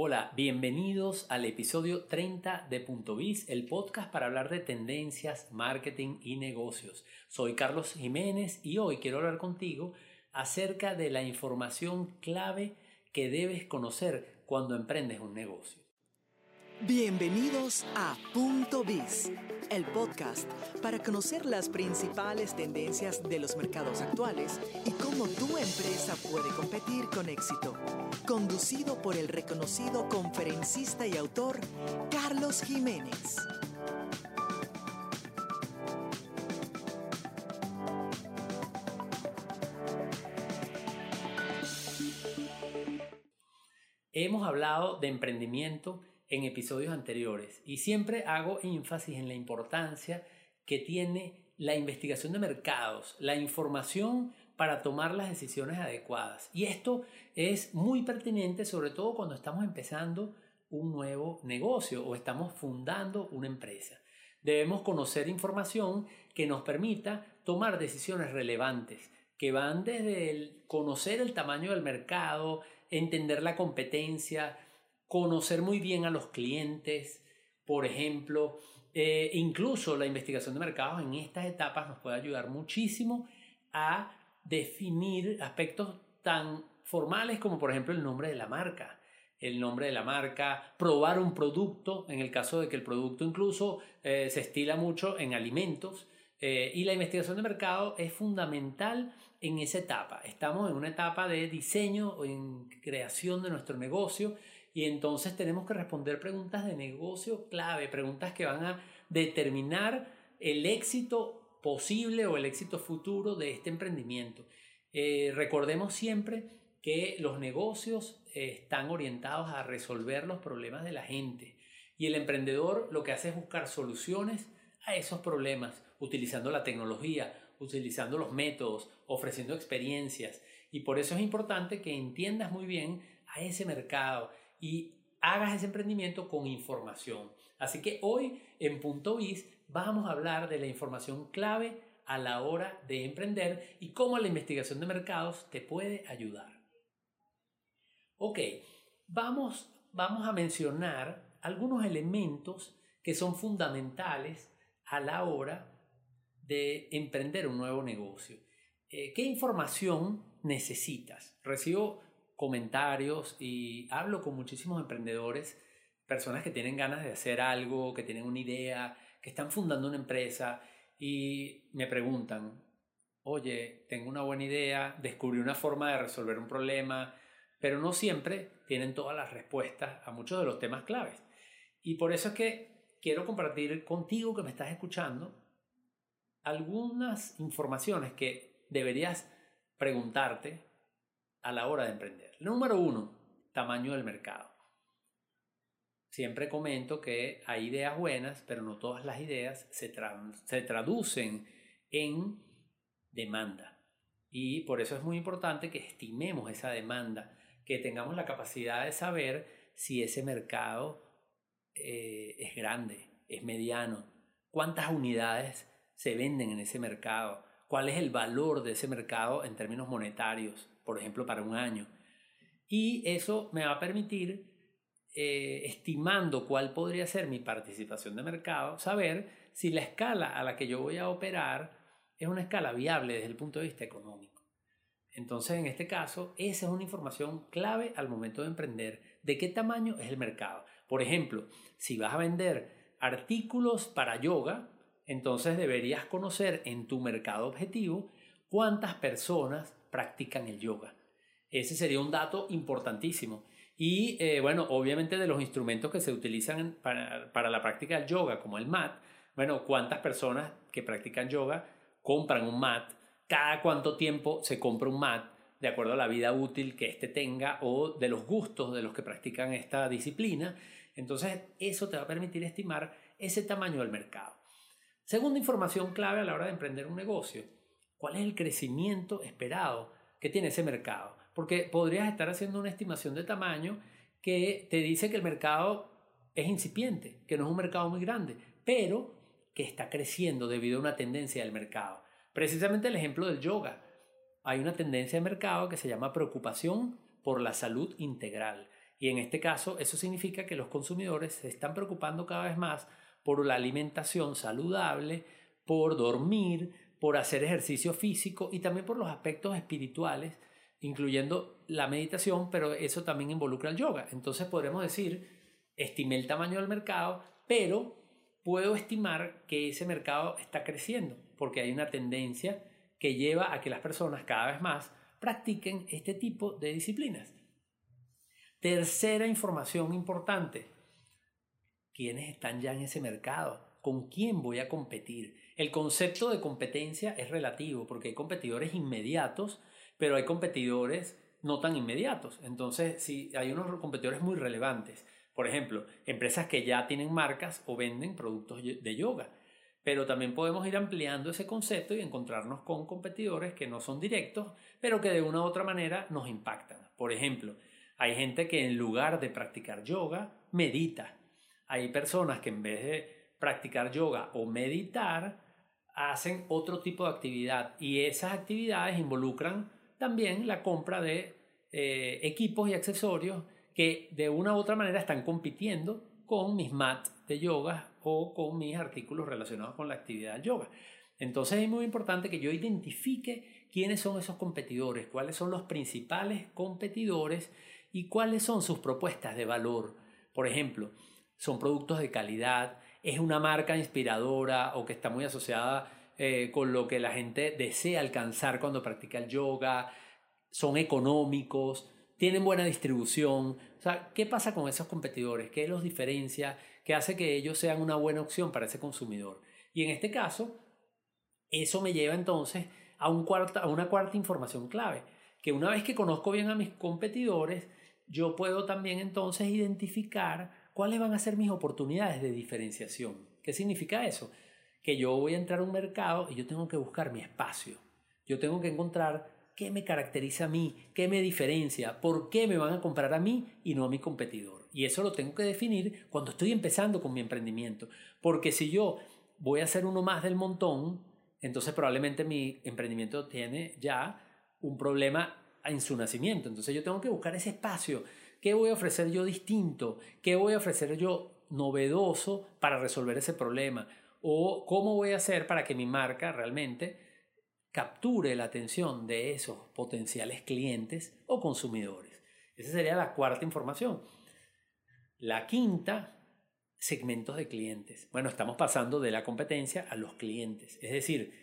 Hola, bienvenidos al episodio 30 de Punto Biz, el podcast para hablar de tendencias, marketing y negocios. Soy Carlos Jiménez y hoy quiero hablar contigo acerca de la información clave que debes conocer cuando emprendes un negocio. Bienvenidos a Punto Biz, el podcast para conocer las principales tendencias de los mercados actuales y cómo tu empresa puede competir con éxito. Conducido por el reconocido conferencista y autor Carlos Jiménez. Hemos hablado de emprendimiento en episodios anteriores y siempre hago énfasis en la importancia que tiene la investigación de mercados, la información para tomar las decisiones adecuadas. Y esto es muy pertinente sobre todo cuando estamos empezando un nuevo negocio o estamos fundando una empresa. Debemos conocer información que nos permita tomar decisiones relevantes, que van desde el conocer el tamaño del mercado, entender la competencia, conocer muy bien a los clientes, por ejemplo, eh, incluso la investigación de mercados en estas etapas nos puede ayudar muchísimo a definir aspectos tan formales como por ejemplo el nombre de la marca, el nombre de la marca, probar un producto, en el caso de que el producto incluso eh, se estila mucho en alimentos, eh, y la investigación de mercado es fundamental en esa etapa. Estamos en una etapa de diseño o en creación de nuestro negocio y entonces tenemos que responder preguntas de negocio clave, preguntas que van a determinar el éxito posible o el éxito futuro de este emprendimiento. Eh, recordemos siempre que los negocios están orientados a resolver los problemas de la gente y el emprendedor lo que hace es buscar soluciones a esos problemas utilizando la tecnología, utilizando los métodos, ofreciendo experiencias y por eso es importante que entiendas muy bien a ese mercado y hagas ese emprendimiento con información. Así que hoy en Punto Biz vamos a hablar de la información clave a la hora de emprender y cómo la investigación de mercados te puede ayudar. Ok, vamos, vamos a mencionar algunos elementos que son fundamentales a la hora de emprender un nuevo negocio. Eh, ¿Qué información necesitas? Recibo comentarios y hablo con muchísimos emprendedores, personas que tienen ganas de hacer algo, que tienen una idea, que están fundando una empresa y me preguntan, oye, tengo una buena idea, descubrí una forma de resolver un problema, pero no siempre tienen todas las respuestas a muchos de los temas claves. Y por eso es que quiero compartir contigo que me estás escuchando algunas informaciones que deberías preguntarte a la hora de emprender. Número uno, tamaño del mercado. Siempre comento que hay ideas buenas, pero no todas las ideas se, se traducen en demanda. Y por eso es muy importante que estimemos esa demanda, que tengamos la capacidad de saber si ese mercado eh, es grande, es mediano, cuántas unidades se venden en ese mercado, cuál es el valor de ese mercado en términos monetarios, por ejemplo, para un año. Y eso me va a permitir, eh, estimando cuál podría ser mi participación de mercado, saber si la escala a la que yo voy a operar es una escala viable desde el punto de vista económico. Entonces, en este caso, esa es una información clave al momento de emprender. ¿De qué tamaño es el mercado? Por ejemplo, si vas a vender artículos para yoga, entonces deberías conocer en tu mercado objetivo cuántas personas practican el yoga. Ese sería un dato importantísimo. Y eh, bueno, obviamente de los instrumentos que se utilizan para, para, la práctica del yoga, como el mat, bueno, ¿cuántas personas que practican yoga compran un mat? ¿Cada cuánto tiempo se compra un mat? De acuerdo a la vida útil que éste tenga o de los gustos de los que practican esta disciplina. Entonces, eso te va a permitir estimar ese tamaño del mercado. Segunda información clave a la hora de emprender un negocio cuál es el crecimiento esperado que tiene ese mercado. Porque podrías estar haciendo una estimación de tamaño que te dice que el mercado es incipiente, que no es un mercado muy grande, pero que está creciendo debido a una tendencia del mercado. Precisamente el ejemplo del yoga. Hay una tendencia de mercado que se llama preocupación por la salud integral. Y en este caso, eso significa que los consumidores se están preocupando cada vez más por la alimentación saludable, por dormir, por hacer ejercicio físico y también por los aspectos espirituales, incluyendo la meditación, pero eso también involucra el yoga. Entonces podremos decir, estimé el tamaño del mercado, pero puedo estimar que ese mercado está creciendo, porque hay una tendencia que lleva a que las personas cada vez más practiquen este tipo de disciplinas. Tercera información importante. ¿Quiénes están ya en ese mercado? ¿Con quién voy a competir? El concepto de competencia es relativo porque hay competidores inmediatos, pero hay competidores no tan inmediatos. Entonces, si hay unos competidores muy relevantes. Por ejemplo, empresas que ya tienen marcas o venden productos de yoga. Pero también podemos ir ampliando ese concepto y encontrarnos con competidores que no son directos, pero que de una u otra manera nos impactan. Por ejemplo, hay gente que en lugar de practicar yoga, medita. Hay personas que en vez de practicar yoga o meditar, hacen otro tipo de actividad y esas actividades involucran también la compra de eh, equipos y accesorios que de una u otra manera están compitiendo con mis mats de yoga o con mis artículos relacionados con la actividad yoga. Entonces es muy importante que yo identifique quiénes son esos competidores, cuáles son los principales competidores y cuáles son sus propuestas de valor. Por ejemplo, son productos de calidad, es una marca inspiradora o que está muy asociada eh, con lo que la gente desea alcanzar cuando practica el yoga, son económicos, tienen buena distribución. O sea, ¿qué pasa con esos competidores? ¿Qué los diferencia? ¿Qué hace que ellos sean una buena opción para ese consumidor? Y en este caso, eso me lleva entonces a, una cuarta información clave, que una vez que conozco bien a mis competidores, yo puedo también entonces identificar cuáles van a ser mis oportunidades de diferenciación. ¿Qué significa eso? Que yo voy a entrar a un mercado y yo tengo que buscar mi espacio. Yo tengo que encontrar qué me caracteriza a mí, qué me diferencia, por qué me van a comprar a mí y no a mi competidor. Y eso lo tengo que definir cuando estoy empezando con mi emprendimiento. Porque si yo voy a ser uno más del montón, entonces probablemente mi emprendimiento tiene ya un problema en su nacimiento. Entonces yo tengo que buscar ese espacio. ¿Qué voy a ofrecer yo distinto? ¿Qué voy a ofrecer yo novedoso para resolver ese problema? ¿O cómo voy a hacer para que mi marca realmente capture la atención de esos potenciales clientes o consumidores? Esa sería la cuarta información. La quinta, segmentos de clientes. Bueno, estamos pasando de la competencia a los clientes. Es decir,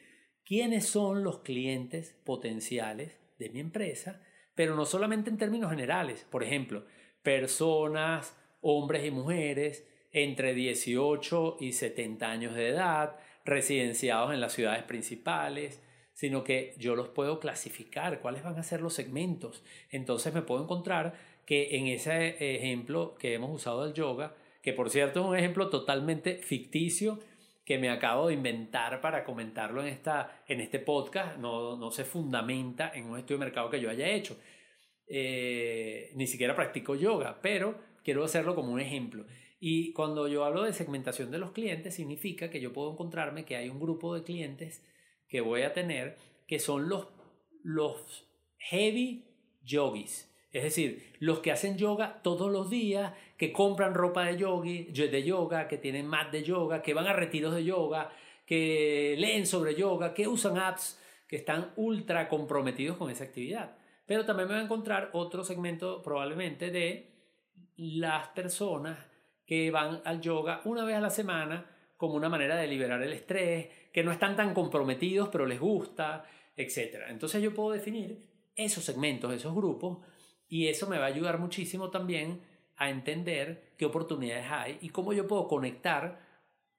¿quiénes son los clientes potenciales de mi empresa, pero no solamente en términos generales. Por ejemplo, personas, hombres y mujeres entre 18 y 70 años de edad, residenciados en las ciudades principales, sino que yo los puedo clasificar, cuáles van a ser los segmentos. Entonces me puedo encontrar que en ese ejemplo que hemos usado del yoga, que por cierto es un ejemplo totalmente ficticio, que me acabo de inventar para comentarlo en, esta, en este podcast no, no se fundamenta en un estudio de mercado que yo haya hecho. Eh, ni siquiera practico yoga, pero quiero hacerlo como un ejemplo. Y cuando yo hablo de segmentación de los clientes, significa que yo puedo encontrarme que hay un grupo de clientes que voy a tener que son los, los heavy yogis. Es decir, los que hacen yoga todos los días, que compran ropa de, yogi, de yoga, que tienen mat de yoga, que van a retiros de yoga, que leen sobre yoga, que usan apps, que están ultra comprometidos con esa actividad. Pero también me voy a encontrar otro segmento probablemente de las personas que van al yoga una vez a la semana como una manera de liberar el estrés, que no están tan comprometidos pero les gusta, etc. Entonces yo puedo definir esos segmentos, esos grupos y eso me va a ayudar muchísimo también a entender qué oportunidades hay y cómo yo puedo conectar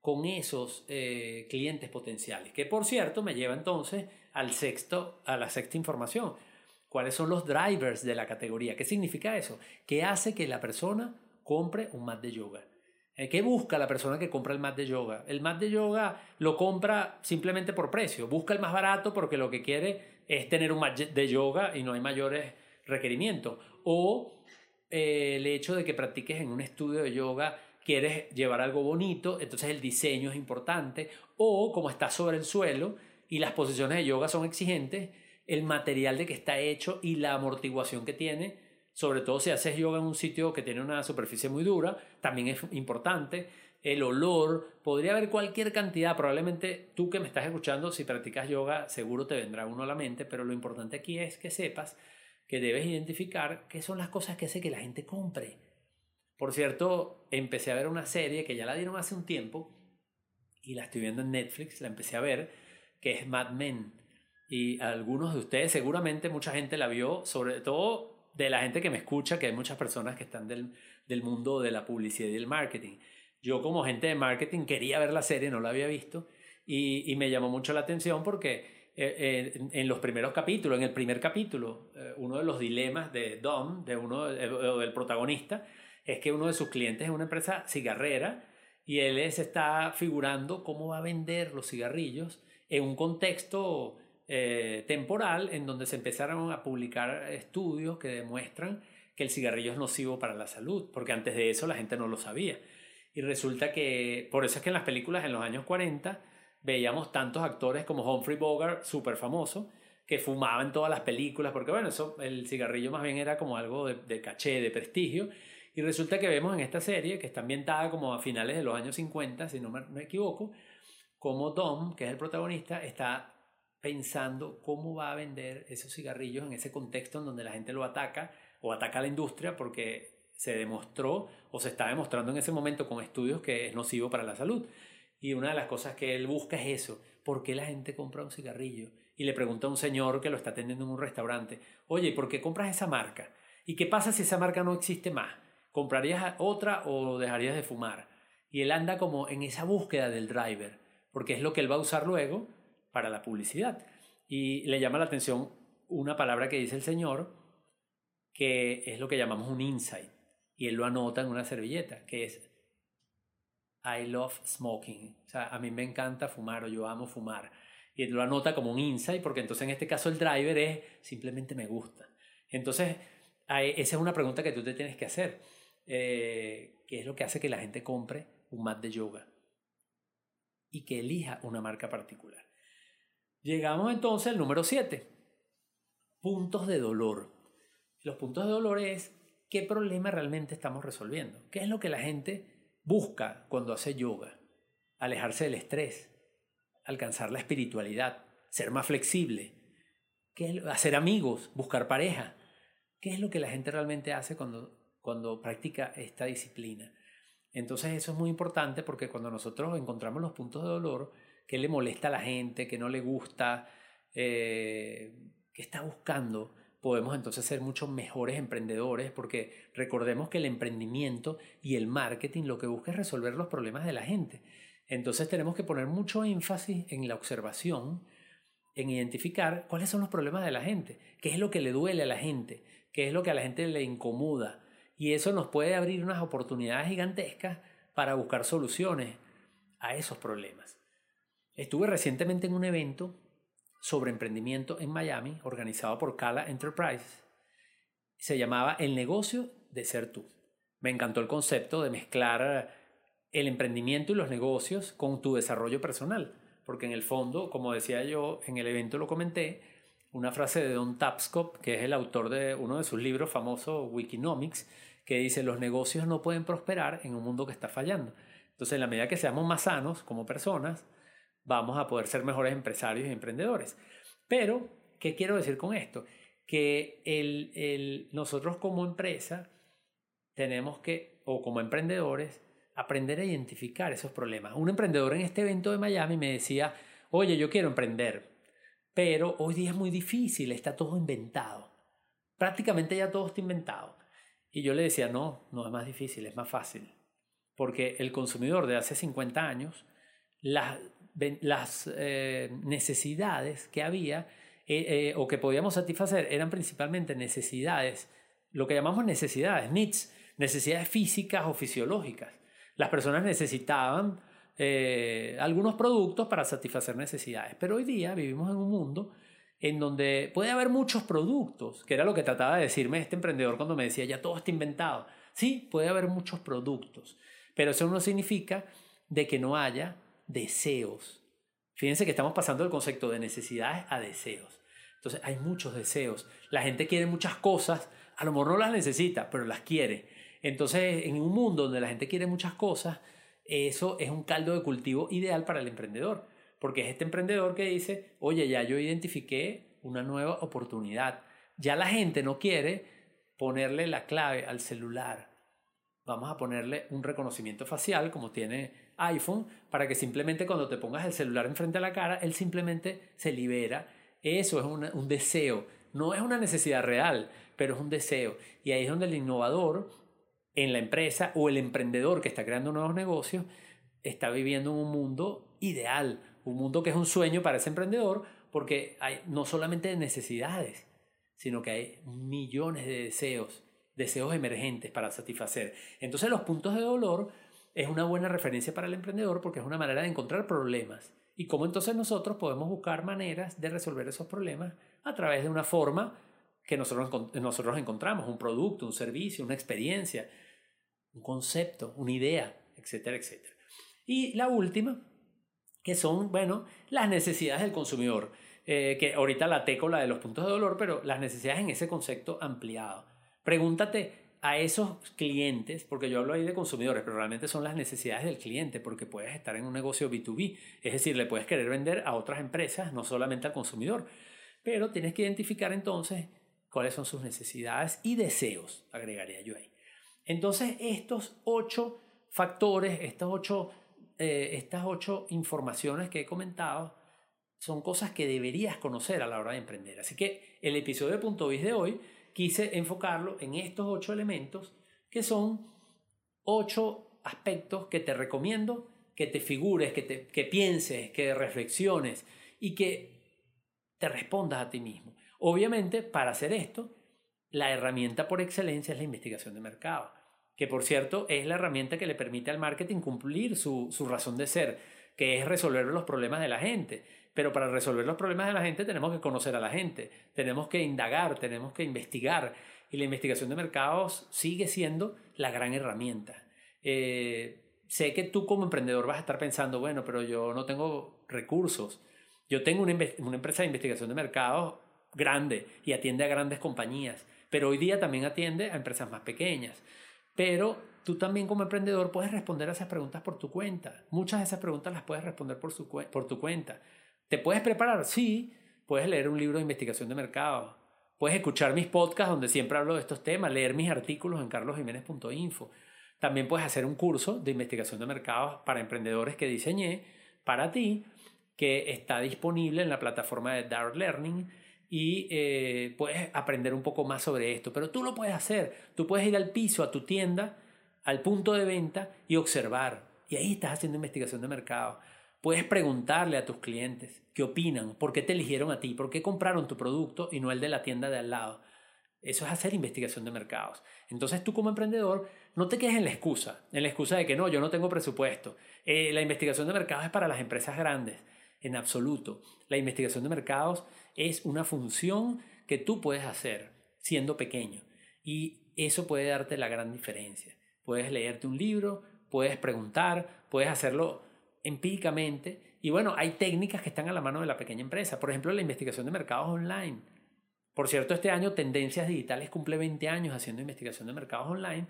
con esos eh, clientes potenciales. Que por cierto me lleva entonces al sexto, a la sexta información. ¿Cuáles son los drivers de la categoría? ¿Qué significa eso? ¿Qué hace que la persona compre un mat de yoga? Eh, ¿Qué busca la persona que compra el mat de yoga? El mat de yoga lo compra simplemente por precio. Busca el más barato porque lo que quiere es tener un mat de yoga y no hay mayores requerimiento. O eh, el hecho de que practiques en un estudio de yoga, quieres llevar algo bonito, entonces el diseño es importante. O como estás sobre el suelo y las posiciones de yoga son exigentes, el material de que está hecho y la amortiguación que tiene sobre todo si haces yoga en un sitio que tiene una superficie muy dura, también es importante. El olor, podría haber cualquier cantidad, probablemente tú que me estás escuchando, si practicas yoga, seguro te vendrá uno a la mente, pero lo importante aquí es que sepas que debes identificar qué son las cosas que hace que la gente compre. Por cierto, empecé a ver una serie que ya la dieron hace un tiempo y la estoy viendo en Netflix, la empecé a ver, que es Mad Men. Y algunos de ustedes, seguramente mucha gente la vio, sobre todo de la gente que me escucha, que hay muchas personas que están del, del mundo de la publicidad y del marketing. Yo como gente de marketing quería ver la serie, no la había visto, y, y me llamó mucho la atención porque eh, eh, en, los primeros capítulos, en el primer capítulo, eh, uno de los dilemas de Dom, de uno, del protagonista, es que uno de sus clientes es una empresa cigarrera y él se está figurando cómo va a vender los cigarrillos en un contexto eh, temporal en donde se empezaron a publicar estudios que demuestran que el cigarrillo es nocivo para la salud, porque antes de eso la gente no lo sabía. Y resulta que, por eso es que en las películas en los años 40 veíamos tantos actores como Humphrey Bogart, súper famoso, que fumaban todas las películas, porque bueno, eso, el cigarrillo más bien era como algo de, caché, de prestigio. Y resulta que vemos en esta serie, que está ambientada como a finales de los años 50, si no me, me equivoco, como Dom, que es el protagonista, está pensando cómo va a vender esos cigarrillos en ese contexto en donde la gente lo ataca o ataca a la industria porque se demostró o se está demostrando en ese momento con estudios que es nocivo para la salud. Y una de las cosas que él busca es eso, ¿por qué la gente compra un cigarrillo? Y le pregunta a un señor que lo está atendiendo en un restaurante, oye, ¿por qué compras esa marca? ¿Y qué pasa si esa marca no existe más? ¿Comprarías otra o dejarías de fumar? Y él anda como en esa búsqueda del driver, porque es lo que él va a usar luego para la publicidad. Y le llama la atención una palabra que dice el Señor, que es lo que llamamos un insight. Y él lo anota en una servilleta, que es I love smoking. O sea, a mí me encanta fumar o yo amo fumar. Y él lo anota como un insight, porque entonces en este caso el driver es simplemente me gusta. Entonces, esa es una pregunta que tú te tienes que hacer. Eh, ¿Qué es lo que hace que la gente compre un mat de yoga? Y que elija una marca particular. Llegamos entonces al número 7. Puntos de dolor. Los puntos de dolor es qué problema realmente estamos resolviendo. ¿Qué es lo que la gente busca cuando hace yoga? Alejarse del estrés, alcanzar la espiritualidad, ser más flexible, hacer amigos, buscar pareja. ¿Qué es lo que la gente realmente hace cuando, cuando practica esta disciplina? Entonces eso es muy importante porque cuando nosotros encontramos los puntos de dolor, qué le molesta a la gente, qué no le gusta, eh, qué está buscando, podemos entonces ser muchos mejores emprendedores porque recordemos que el emprendimiento y el marketing lo que busca es resolver los problemas de la gente. Entonces tenemos que poner mucho énfasis en la observación, en identificar cuáles son los problemas de la gente, qué es lo que le duele a la gente, qué es lo que a la gente le incomoda. Y eso nos puede abrir unas oportunidades gigantescas para buscar soluciones a esos problemas. Estuve recientemente en un evento sobre emprendimiento en Miami organizado por Cala Enterprise. Se llamaba El negocio de ser tú. Me encantó el concepto de mezclar el emprendimiento y los negocios con tu desarrollo personal, porque en el fondo, como decía yo en el evento lo comenté, una frase de Don Tapscott, que es el autor de uno de sus libros famosos, Wikinomics, que dice, los negocios no pueden prosperar en un mundo que está fallando. Entonces, en la medida que seamos más sanos como personas, vamos a poder ser mejores empresarios y emprendedores. Pero, ¿qué quiero decir con esto? Que el, el, nosotros como empresa tenemos que, o como emprendedores, aprender a identificar esos problemas. Un emprendedor en este evento de Miami me decía, oye, yo quiero emprender, pero hoy día es muy difícil, está todo inventado. Prácticamente ya todo está inventado. Y yo le decía, no, no es más difícil, es más fácil. Porque el consumidor de hace 50 años, las, las eh, necesidades que había eh, eh, o que podíamos satisfacer eran principalmente necesidades, lo que llamamos necesidades, needs, necesidades físicas o fisiológicas. Las personas necesitaban algunos productos para satisfacer necesidades, pero hoy día vivimos en un mundo en donde puede haber muchos productos, que era lo que trataba de decirme este emprendedor cuando me decía, ya todo está inventado. Sí, puede haber muchos productos, pero eso no significa de que no haya deseos. Fíjense que estamos pasando del concepto de necesidades a deseos. Entonces hay muchos deseos. La gente quiere muchas cosas A lo mejor no las necesita, pero las quiere. Entonces, en un mundo donde la gente quiere muchas cosas, eso es un caldo de cultivo ideal para el emprendedor. Porque es este emprendedor que dice, oye, ya yo identifiqué una nueva oportunidad. Ya la gente no quiere ponerle la clave al celular. Vamos a ponerle un reconocimiento facial como tiene iPhone para que simplemente cuando te pongas el celular enfrente a la cara, él simplemente se libera. Eso es un deseo. No es una necesidad real, pero es un deseo. Y ahí es donde el innovador en la empresa o el emprendedor que está creando nuevos negocios está viviendo en un mundo ideal, un mundo que es un sueño para ese emprendedor porque hay no solamente necesidades, sino que hay millones de deseos, deseos emergentes para satisfacer. Entonces los puntos de dolor es una buena referencia para el emprendedor porque es una manera de encontrar problemas y cómo entonces nosotros podemos buscar maneras de resolver esos problemas a través de una forma que nosotros, nosotros encontramos, un producto, un servicio, una experiencia, un concepto, una idea, etcétera, etcétera. Y la última, que son, bueno, las necesidades del consumidor, eh, que ahorita la teco la de los puntos de dolor, pero las necesidades en ese concepto ampliado. Pregúntate a esos clientes, porque yo hablo ahí de consumidores, pero realmente son las necesidades del cliente, porque puedes estar en un negocio B2B, es decir, le puedes querer vender a otras empresas, no solamente al consumidor, pero tienes que identificar entonces cuáles son sus necesidades y deseos, agregaría yo ahí. Entonces, estos ocho factores, estas ocho, eh, estas ocho informaciones que he comentado, son cosas que deberías conocer a la hora de emprender. Así que el episodio de Punto Biz de hoy quise enfocarlo en estos ocho elementos que son ocho aspectos que te recomiendo que te figures, que, te, que pienses, que reflexiones y que te respondas a ti mismo. Obviamente, para hacer esto, la herramienta por excelencia es la investigación de mercado, que por cierto es la herramienta que le permite al marketing cumplir su, su razón de ser, que es resolver los problemas de la gente. Pero para resolver los problemas de la gente tenemos que conocer a la gente, tenemos que indagar, tenemos que investigar. Y la investigación de mercados sigue siendo la gran herramienta. Eh, sé que tú como emprendedor vas a estar pensando, bueno, pero yo no tengo recursos. Yo tengo una, una empresa de investigación de mercados grande y atiende a grandes compañías, pero hoy día también atiende a empresas más pequeñas. Pero tú también como emprendedor puedes responder a esas preguntas por tu cuenta. Muchas de esas preguntas las puedes responder por, su, por tu cuenta. ¿Te puedes preparar? Sí. Puedes leer un libro de investigación de mercado. Puedes escuchar mis podcasts donde siempre hablo de estos temas, leer mis artículos en carlosjiménez.info. También puedes hacer un curso de investigación de mercados para emprendedores que diseñé para ti, que está disponible en la plataforma de Dart Learning y eh, puedes aprender un poco más sobre esto. Pero tú lo puedes hacer. Tú puedes ir al piso, a tu tienda, al punto de venta y observar. Y ahí estás haciendo investigación de mercado. Puedes preguntarle a tus clientes qué opinan, por qué te eligieron a ti, por qué compraron tu producto y no el de la tienda de al lado. Eso es hacer investigación de mercados. Entonces tú como emprendedor no te quedes en la excusa, en la excusa de que no, yo no tengo presupuesto. Eh, la investigación de mercados es para las empresas grandes, en absoluto. La investigación de mercados es una función que tú puedes hacer siendo pequeño y eso puede darte la gran diferencia. Puedes leerte un libro, puedes preguntar, puedes hacerlo empíricamente. Y bueno, hay técnicas que están a la mano de la pequeña empresa. Por ejemplo, la investigación de mercados online. Por cierto, este año Tendencias Digitales cumple 20 años haciendo investigación de mercados online.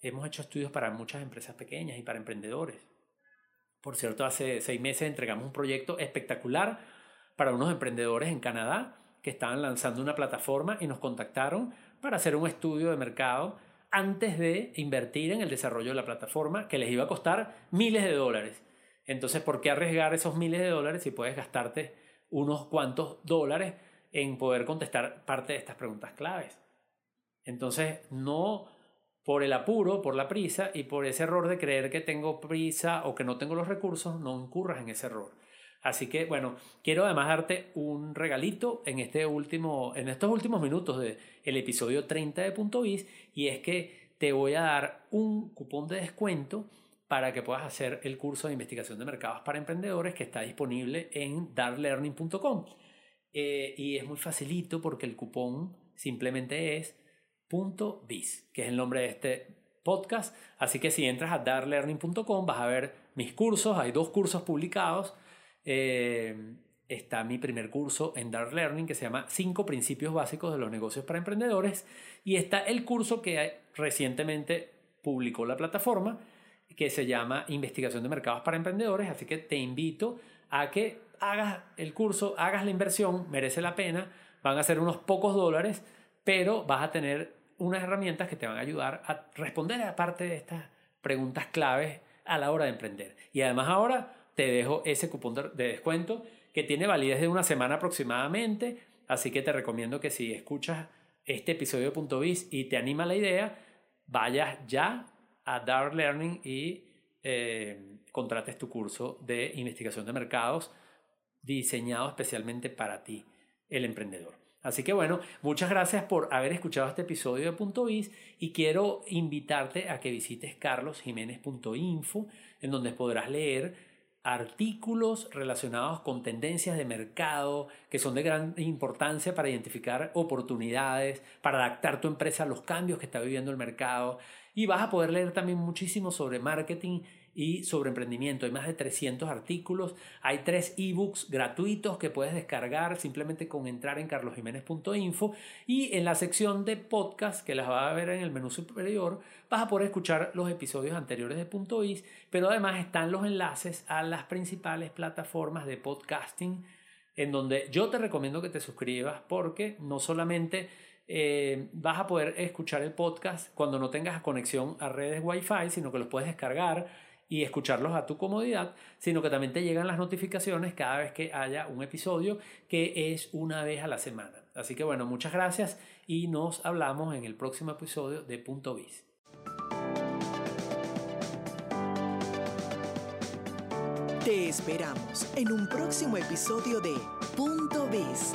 Hemos hecho estudios para muchas empresas pequeñas y para emprendedores. Por cierto, hace seis meses entregamos un proyecto espectacular para unos emprendedores en Canadá que estaban lanzando una plataforma y nos contactaron para hacer un estudio de mercado antes de invertir en el desarrollo de la plataforma que les iba a costar miles de dólares. Entonces, ¿por qué arriesgar esos miles de dólares si puedes gastarte unos cuantos dólares en poder contestar parte de estas preguntas claves? Entonces, no por el apuro, por la prisa y por ese error de creer que tengo prisa o que no tengo los recursos, no incurras en ese error. Así que, bueno, quiero además darte un regalito en, este último, en estos últimos minutos del el episodio 30 de Punto Biz y es que te voy a dar un cupón de descuento para que puedas hacer el curso de investigación de mercados para emprendedores que está disponible en darlearning.com. Eh, y es muy facilito porque el cupón simplemente es .biz, que es el nombre de este podcast. Así que si entras a darlearning.com vas a ver mis cursos. Hay dos cursos publicados. Eh, está mi primer curso en Dark Learning que se llama Cinco Principios Básicos de los Negocios para Emprendedores y está el curso que recientemente publicó la plataforma que se llama Investigación de Mercados para Emprendedores, así que te invito a que hagas el curso, hagas la inversión, merece la pena, van a ser unos pocos dólares, pero vas a tener unas herramientas que te van a ayudar a responder a parte de estas preguntas claves a la hora de emprender. Y además ahora te dejo ese cupón de descuento que tiene validez de una semana aproximadamente, así que te recomiendo que si escuchas este episodio de Punto Biz y te anima la idea, vayas ya a Dark Learning y eh, contrates tu curso de investigación de mercados diseñado especialmente para ti, el emprendedor. Así que bueno, muchas gracias por haber escuchado este episodio de Punto Biz y quiero invitarte a que visites carlosjiménez.info en donde podrás leer artículos relacionados con tendencias de mercado que son de gran importancia para identificar oportunidades, para adaptar tu empresa a los cambios que está viviendo el mercado y vas a poder leer también muchísimo sobre marketing y sobre emprendimiento. Hay más de 300 artículos, hay tres ebooks gratuitos que puedes descargar simplemente con entrar en carlosjiménez.info y en la sección de podcast que las vas a ver en el menú superior vas a poder escuchar los episodios anteriores de Punto Is, pero además están los enlaces a las principales plataformas de podcasting en donde yo te recomiendo que te suscribas porque no solamente eh, vas a poder escuchar el podcast cuando no tengas conexión a redes Wi-Fi, sino que los puedes descargar y escucharlos a tu comodidad, sino que también te llegan las notificaciones cada vez que haya un episodio que es una vez a la semana. Así que bueno, muchas gracias y nos hablamos en el próximo episodio de Punto Biz. Te esperamos en un próximo episodio de Punto Biz,